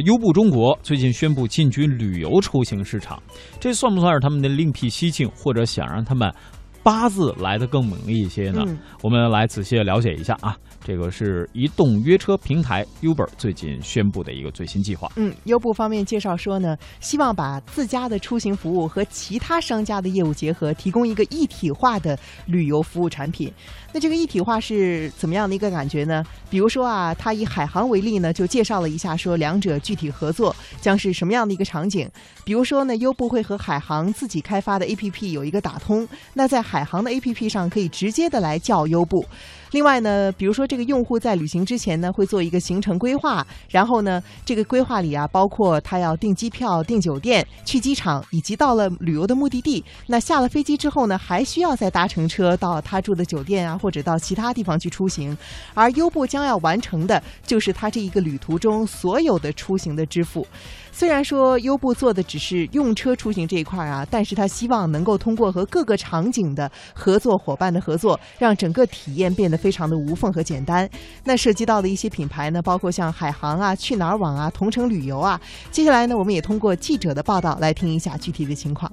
优步中国最近宣布进军旅游出行市场，这算不算是他们的另辟蹊径，或者想让他们八字来的更猛烈一些呢？我们来仔细了解一下啊。这个是移动约车平台 Uber 最近宣布的一个最新计划。嗯，优步方面介绍说呢，希望把自家的出行服务和其他商家的业务结合，提供一个一体化的旅游服务产品。那这个一体化是怎么样的一个感觉呢？比如说啊，他以海航为例呢，就介绍了一下，说两者具体合作将是什么样的一个场景。比如说呢，优步会和海航自己开发的 APP 有一个打通，那在海海航的 APP 上可以直接的来叫优步。另外呢，比如说这个用户在旅行之前呢，会做一个行程规划，然后呢，这个规划里啊，包括他要订机票、订酒店、去机场，以及到了旅游的目的地。那下了飞机之后呢，还需要再搭乘车到他住的酒店啊，或者到其他地方去出行。而优步将要完成的，就是他这一个旅途中所有的出行的支付。虽然说优步做的只是用车出行这一块啊，但是他希望能够通过和各个场景的合作伙伴的合作，让整个体验变得非常的无缝和简单。那涉及到的一些品牌呢，包括像海航啊、去哪儿网啊、同城旅游啊。接下来呢，我们也通过记者的报道来听一下具体的情况。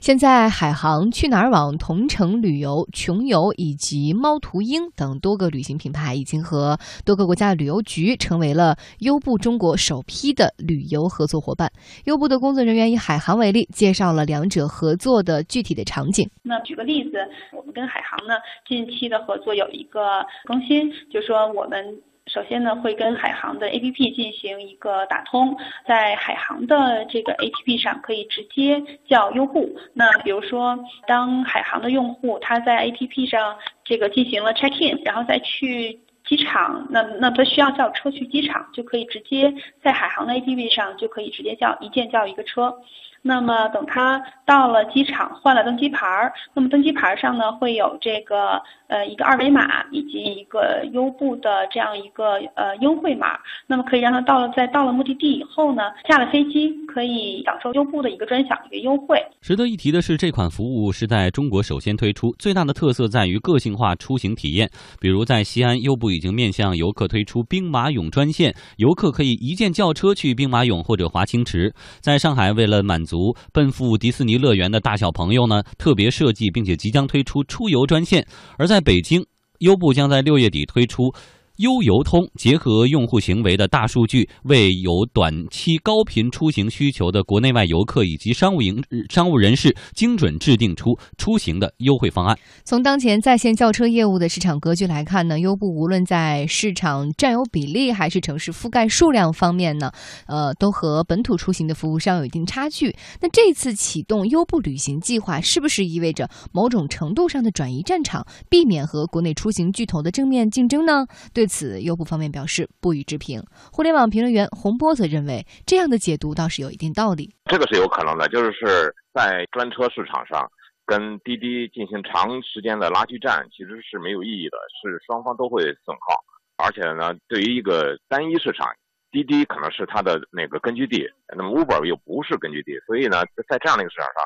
现在，海航、去哪儿网、同程旅游、穷游以及猫途鹰等多个旅行品牌已经和多个国家的旅游局成为了优步中国首批的旅游合作伙伴。优步的工作人员以海航为例，介绍了两者合作的具体的场景。那举个例子，我们跟海航呢近期的合作有一个更新，就说我们。首先呢，会跟海航的 APP 进行一个打通，在海航的这个 APP 上可以直接叫优步。那比如说，当海航的用户他在 APP 上这个进行了 check in，然后再去机场，那那他需要叫车去机场，就可以直接在海航的 APP 上就可以直接叫一键叫一个车。那么等他到了机场换了登机牌儿，那么登机牌儿上呢会有这个呃一个二维码以及一个优步的这样一个呃优惠码，那么可以让他到了在到了目的地以后呢下了飞机可以享受优步的一个专享一个优惠。值得一提的是，这款服务是在中国首先推出，最大的特色在于个性化出行体验。比如在西安，优步已经面向游客推出兵马俑专线，游客可以一键叫车去兵马俑或者华清池。在上海，为了满足奔赴迪士尼乐园的大小朋友呢，特别设计并且即将推出出游专线；而在北京，优步将在六月底推出。优游通结合用户行为的大数据，为有短期高频出行需求的国内外游客以及商务营商务人士，精准制定出出行的优惠方案。从当前在线轿车业务的市场格局来看呢，优步无论在市场占有比例还是城市覆盖数量方面呢，呃，都和本土出行的服务商有一定差距。那这次启动优步旅行计划，是不是意味着某种程度上的转移战场，避免和国内出行巨头的正面竞争呢？对。此优步方面表示不予置评。互联网评论员洪波则认为，这样的解读倒是有一定道理。这个是有可能的，就是在专车市场上跟滴滴进行长时间的拉锯战，其实是没有意义的，是双方都会损耗。而且呢，对于一个单一市场，滴滴可能是它的那个根据地，那么 Uber 又不是根据地，所以呢，在这样的一个市场上。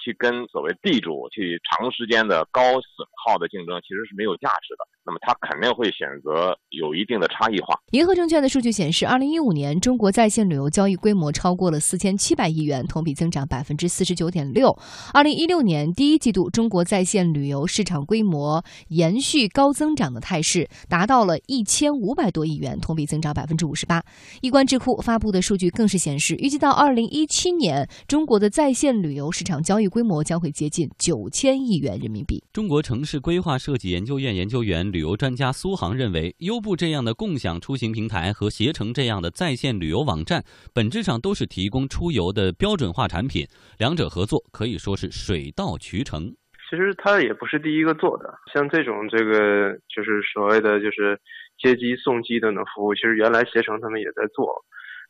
去跟所谓地主去长时间的高损耗的竞争，其实是没有价值的。那么他肯定会选择有一定的差异化。银河证券的数据显示，二零一五年中国在线旅游交易规模超过了四千七百亿元，同比增长百分之四十九点六。二零一六年第一季度，中国在线旅游市场规模延续高增长的态势，达到了一千五百多亿元，同比增长百分之五十八。易观智库发布的数据更是显示，预计到二零一七年，中国的在线旅游市场交易规模将会接近九千亿元人民币。中国城市规划设计研究院研究员、旅游专家苏杭认为，优步这样的共享出行平台和携程这样的在线旅游网站，本质上都是提供出游的标准化产品，两者合作可以说是水到渠成。其实他也不是第一个做的，像这种这个就是所谓的就是接机送机的那服务，其实原来携程他们也在做。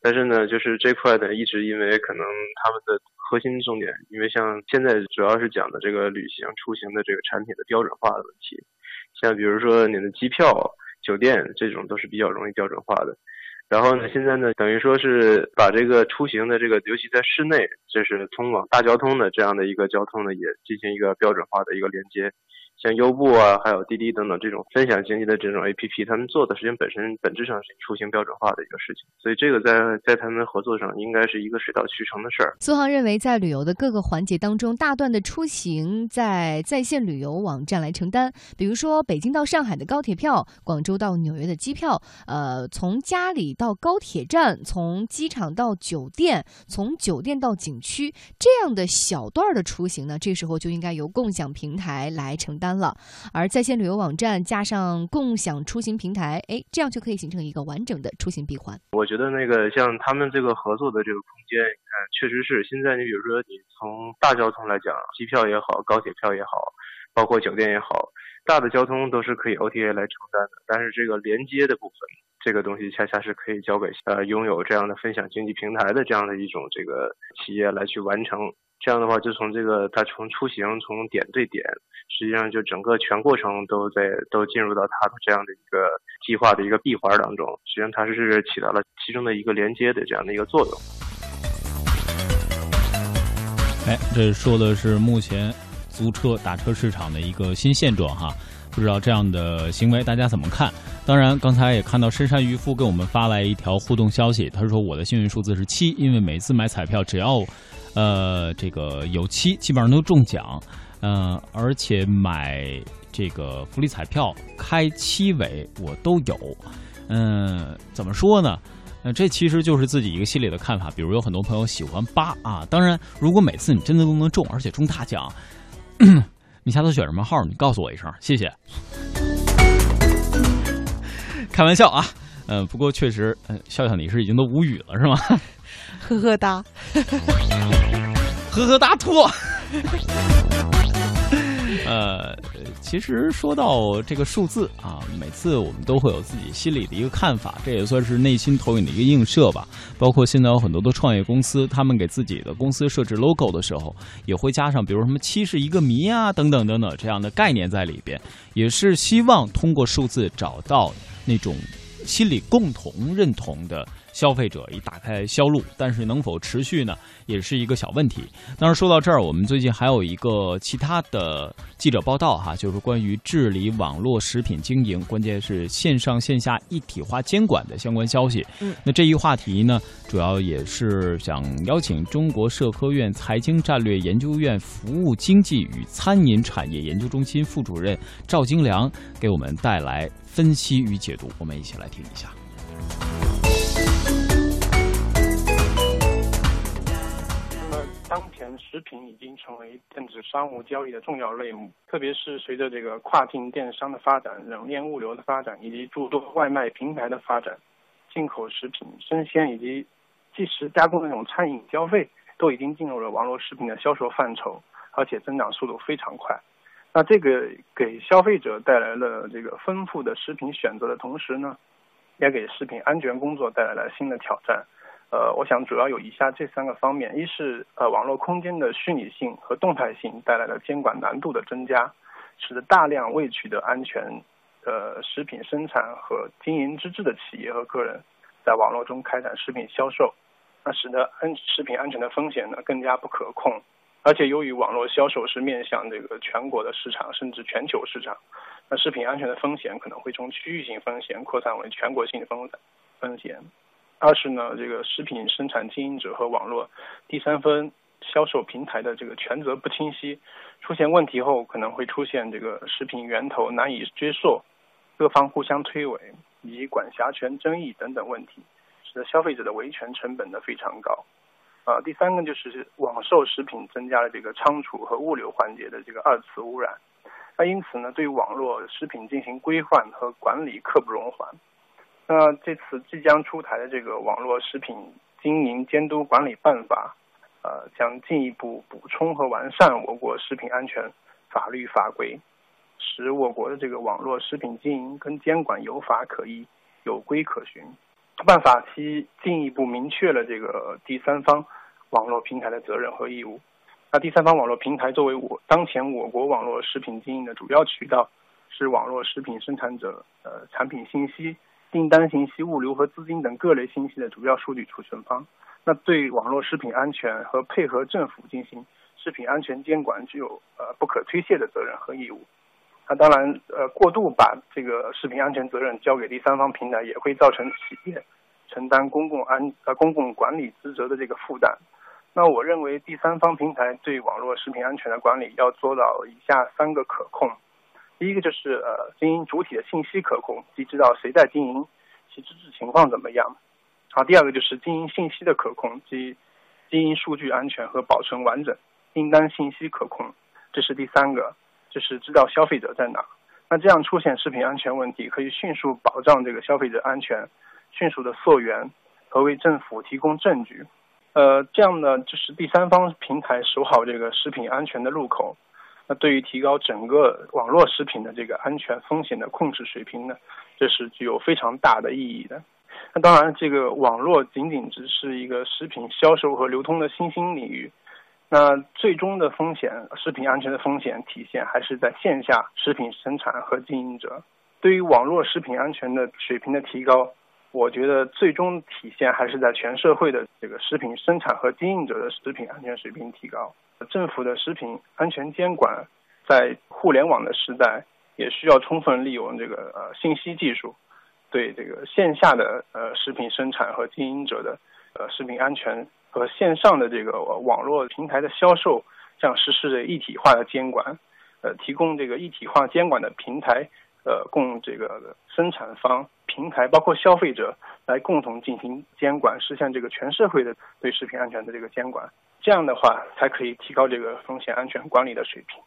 但是呢，就是这块呢，一直因为可能他们的核心重点，因为像现在主要是讲的这个旅行出行的这个产品的标准化的问题，像比如说你的机票、酒店这种都是比较容易标准化的。然后呢，现在呢，等于说是把这个出行的这个，尤其在室内，这是通往大交通的这样的一个交通呢，也进行一个标准化的一个连接。像优步啊，还有滴滴等等这种分享经济的这种 A P P，他们做的实际上本身本质上是出行标准化的一个事情，所以这个在在他们合作上应该是一个水到渠成的事儿。苏杭认为，在旅游的各个环节当中，大段的出行在在线旅游网站来承担，比如说北京到上海的高铁票，广州到纽约的机票，呃，从家里到高铁站，从机场到酒店，从酒店到景区这样的小段的出行呢，这时候就应该由共享平台来承担。了，而在线旅游网站加上共享出行平台，哎，这样就可以形成一个完整的出行闭环。我觉得那个像他们这个合作的这个空间，嗯，确实是现在你比如说你从大交通来讲，机票也好，高铁票也好，包括酒店也好，大的交通都是可以 OTA 来承担的。但是这个连接的部分，这个东西恰恰是可以交给呃拥有这样的分享经济平台的这样的一种这个企业来去完成。这样的话，就从这个他从出行从点对点，实际上就整个全过程都在都进入到他的这样的一个计划的一个闭环当中，实际上它是起到了其中的一个连接的这样的一个作用。哎，这说的是目前租车打车市场的一个新现状哈，不知道这样的行为大家怎么看？当然，刚才也看到深山渔夫给我们发来一条互动消息，他说我的幸运数字是七，因为每次买彩票只要。呃，这个有七，基本上都中奖，嗯，而且买这个福利彩票开七尾我都有，嗯，怎么说呢？呃，这其实就是自己一个心里的看法。比如有很多朋友喜欢八啊，当然，如果每次你真的都能中，而且中大奖，你下次选什么号？你告诉我一声，谢谢。开玩笑啊，嗯，不过确实，嗯，笑笑你是已经都无语了是吗？呵呵哒，呵呵哒兔。呃，其实说到这个数字啊，每次我们都会有自己心里的一个看法，这也算是内心投影的一个映射吧。包括现在有很多的创业公司，他们给自己的公司设置 logo 的时候，也会加上比如什么七是一个谜啊，等等等等这样的概念在里边，也是希望通过数字找到那种心理共同认同的。消费者已打开销路，但是能否持续呢，也是一个小问题。当然说到这儿，我们最近还有一个其他的记者报道哈，就是关于治理网络食品经营，关键是线上线下一体化监管的相关消息。嗯，那这一话题呢，主要也是想邀请中国社科院财经战略研究院服务经济与餐饮产业研究中心副主任赵金良给我们带来分析与解读，我们一起来听一下。当前食品已经成为电子商务交易的重要类目，特别是随着这个跨境电商的发展、冷链物流的发展以及诸多外卖平台的发展，进口食品、生鲜以及即时加工那种餐饮消费都已经进入了网络食品的销售范畴，而且增长速度非常快。那这个给消费者带来了这个丰富的食品选择的同时呢，也给食品安全工作带来了新的挑战。呃，我想主要有以下这三个方面：一是呃网络空间的虚拟性和动态性带来的监管难度的增加，使得大量未取得安全呃食品生产和经营资质的企业和个人在网络中开展食品销售，那使得安食品安全的风险呢更加不可控。而且由于网络销售是面向这个全国的市场甚至全球市场，那食品安全的风险可能会从区域性风险扩散为全国性风风险。二是呢，这个食品生产经营者和网络第三方销售平台的这个权责不清晰，出现问题后可能会出现这个食品源头难以追溯，各方互相推诿以及管辖权争议等等问题，使得消费者的维权成本呢非常高。啊，第三个就是网售食品增加了这个仓储和物流环节的这个二次污染，那因此呢，对网络食品进行规范和管理刻不容缓。那这次即将出台的这个网络食品经营监督管理办法，呃，将进一步补充和完善我国食品安全法律法规，使我国的这个网络食品经营跟监管有法可依、有规可循。办法其进一步明确了这个第三方网络平台的责任和义务。那第三方网络平台作为我当前我国网络食品经营的主要渠道，是网络食品生产者呃产品信息。订单信息、物流和资金等各类信息的主要数据储存方，那对网络食品安全和配合政府进行食品安全监管具有呃不可推卸的责任和义务。那当然，呃，过度把这个食品安全责任交给第三方平台，也会造成企业承担公共安呃公共管理职责的这个负担。那我认为，第三方平台对网络食品安全的管理要做到以下三个可控。第一个就是呃，经营主体的信息可控，即知道谁在经营，其资质情况怎么样。好，第二个就是经营信息的可控，即经营数据安全和保存完整，订单信息可控，这是第三个，就是知道消费者在哪。那这样出现食品安全问题，可以迅速保障这个消费者安全，迅速的溯源和为政府提供证据。呃，这样呢，就是第三方平台守好这个食品安全的入口，那对于提高整个网络食品的这个安全风险的控制水平呢，这是具有非常大的意义的。那当然，这个网络仅仅只是一个食品销售和流通的新兴领域。那最终的风险，食品安全的风险体现还是在线下食品生产和经营者。对于网络食品安全的水平的提高，我觉得最终体现还是在全社会的这个食品生产和经营者的食品安全水平提高。政府的食品安全监管，在互联网的时代，也需要充分利用这个呃信息技术。对这个线下的呃食品生产和经营者的呃食品安全和线上的这个网络平台的销售，这样实施的一体化的监管，呃，提供这个一体化监管的平台，呃，供这个生产方、平台包括消费者来共同进行监管，实现这个全社会的对食品安全的这个监管。这样的话，才可以提高这个风险安全管理的水平。